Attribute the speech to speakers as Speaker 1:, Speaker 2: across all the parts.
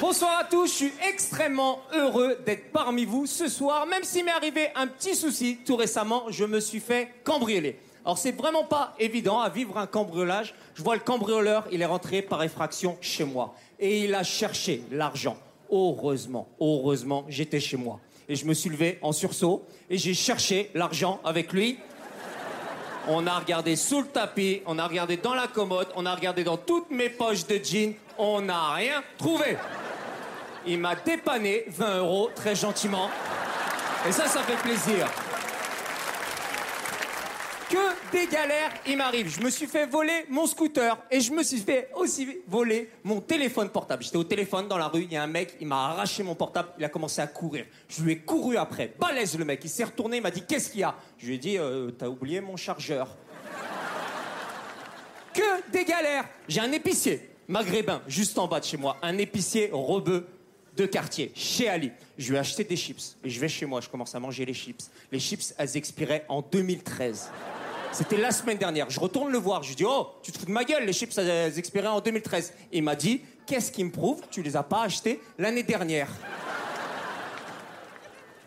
Speaker 1: Bonsoir à tous, je suis extrêmement heureux d'être parmi vous ce soir, même s'il m'est arrivé un petit souci tout récemment, je me suis fait cambrioler. Alors c'est vraiment pas évident à vivre un cambriolage. Je vois le cambrioleur, il est rentré par effraction chez moi et il a cherché l'argent. Heureusement, heureusement, j'étais chez moi. Et je me suis levé en sursaut et j'ai cherché l'argent avec lui. On a regardé sous le tapis, on a regardé dans la commode, on a regardé dans toutes mes poches de jeans, on n'a rien trouvé. Il m'a dépanné 20 euros très gentiment. Et ça, ça fait plaisir. Que des galères il m'arrive. Je me suis fait voler mon scooter et je me suis fait aussi voler mon téléphone portable. J'étais au téléphone dans la rue, il y a un mec, il m'a arraché mon portable, il a commencé à courir. Je lui ai couru après. Balèze le mec, il s'est retourné, il m'a dit Qu'est-ce qu'il y a? Je lui ai dit euh, T'as oublié mon chargeur. Que des galères J'ai un épicier maghrébin juste en bas de chez moi, un épicier rebeu de quartier, chez Ali. Je lui ai acheté des chips et je vais chez moi, je commence à manger les chips. Les chips, elles expiraient en 2013. C'était la semaine dernière. Je retourne le voir. Je lui dis Oh, tu te fous de ma gueule, les chips, elles expiraient en 2013. il m'a dit Qu'est-ce qui me prouve tu les as pas achetés l'année dernière?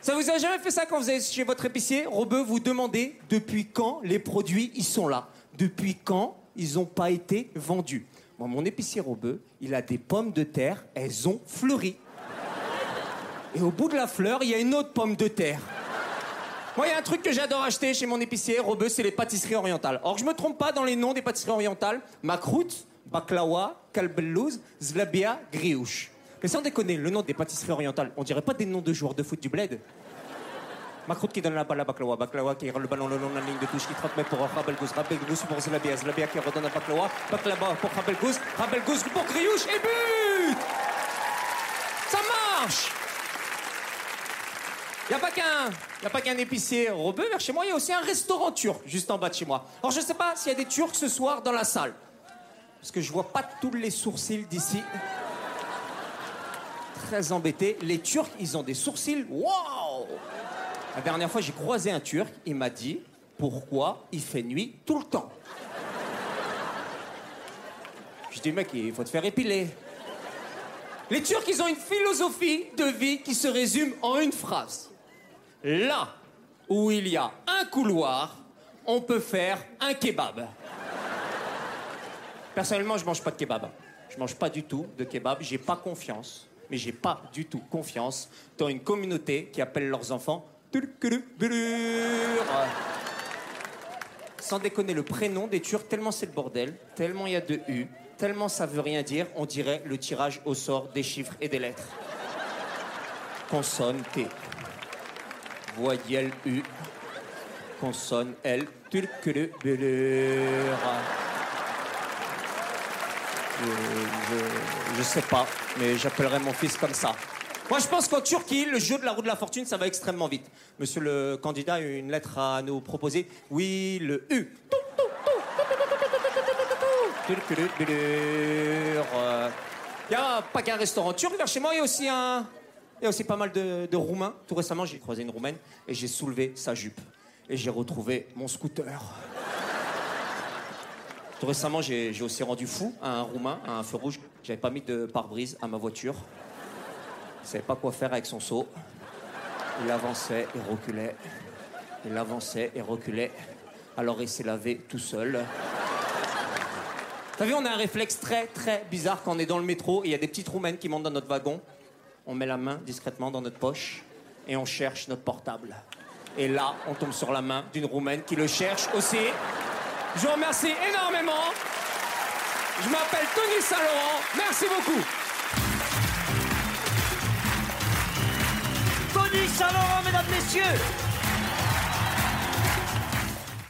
Speaker 1: Ça vous a jamais fait ça quand vous allez chez votre épicier? Robeux, vous demandez depuis quand les produits ils sont là? Depuis quand ils n'ont pas été vendus? Moi, mon épicier Robeux, il a des pommes de terre, elles ont fleuri. Et au bout de la fleur, il y a une autre pomme de terre. Moi, il y a un truc que j'adore acheter chez mon épicier, Robeux, c'est les pâtisseries orientales. Or, je me trompe pas dans les noms des pâtisseries orientales. Makrout, baklawa, kalbelouz, zlabia, griouche. Mais sans déconner, le nom des pâtisseries orientales, on dirait pas des noms de joueurs de foot du bled Makrout qui donne la balle à baklawa, baklawa qui rend le ballon le long de la ligne de touche, qui 30 mètres pour Rabelgouz, Rabelgouz pour Zlabia, Zlabia qui redonne à baklawa, baklawa pour Rabelgouz, Rabelgouz pour griouche et but Ça marche il n'y a pas qu'un y épicier robeux vers chez moi, il y a aussi un restaurant turc juste en bas de chez moi. Alors je ne sais pas s'il y a des Turcs ce soir dans la salle. Parce que je vois pas tous les sourcils d'ici. Très embêté. Les Turcs, ils ont des sourcils. Waouh La dernière fois, j'ai croisé un Turc, il m'a dit pourquoi il fait nuit tout le temps? Je dis mec, il faut te faire épiler. Les Turcs, ils ont une philosophie de vie qui se résume en une phrase. Là où il y a un couloir, on peut faire un kebab. Personnellement, je mange pas de kebab. Je mange pas du tout de kebab. J'ai pas confiance, mais j'ai pas du tout confiance dans une communauté qui appelle leurs enfants sans déconner, le prénom des Turcs, tellement c'est le bordel, tellement il y a de U, tellement ça veut rien dire, on dirait le tirage au sort des chiffres et des lettres. Consonne T. Voyelle U. Consonne L. Turc je, je sais pas, mais j'appellerai mon fils comme ça. Moi, je pense qu'en Turquie, le jeu de la roue de la fortune, ça va extrêmement vite. Monsieur le candidat a une lettre à nous proposer. Oui, le U. Il n'y a pas qu'un restaurant turc vers chez moi, il y a aussi un. Il y a aussi pas mal de, Roumains. Tout récemment, j'ai croisé une Roumaine et j'ai soulevé sa jupe. Et j'ai retrouvé mon scooter. Tout récemment, j'ai j'ai aussi rendu fou à un Roumain, à un feu rouge. J'avais pas mis de pare-brise à ma voiture. Il savait pas quoi faire avec son seau. Il avançait et reculait. Il avançait et reculait. Alors il s'est lavé tout seul. T'as vu, on a un réflexe très très bizarre quand on est dans le métro et il y a des petites roumaines qui montent dans notre wagon. On met la main discrètement dans notre poche et on cherche notre portable. Et là, on tombe sur la main d'une Roumaine qui le cherche aussi. Je vous remercie énormément. Je m'appelle Tony Saint-Laurent. Merci beaucoup.
Speaker 2: Tony Saint-Laurent, mesdames, messieurs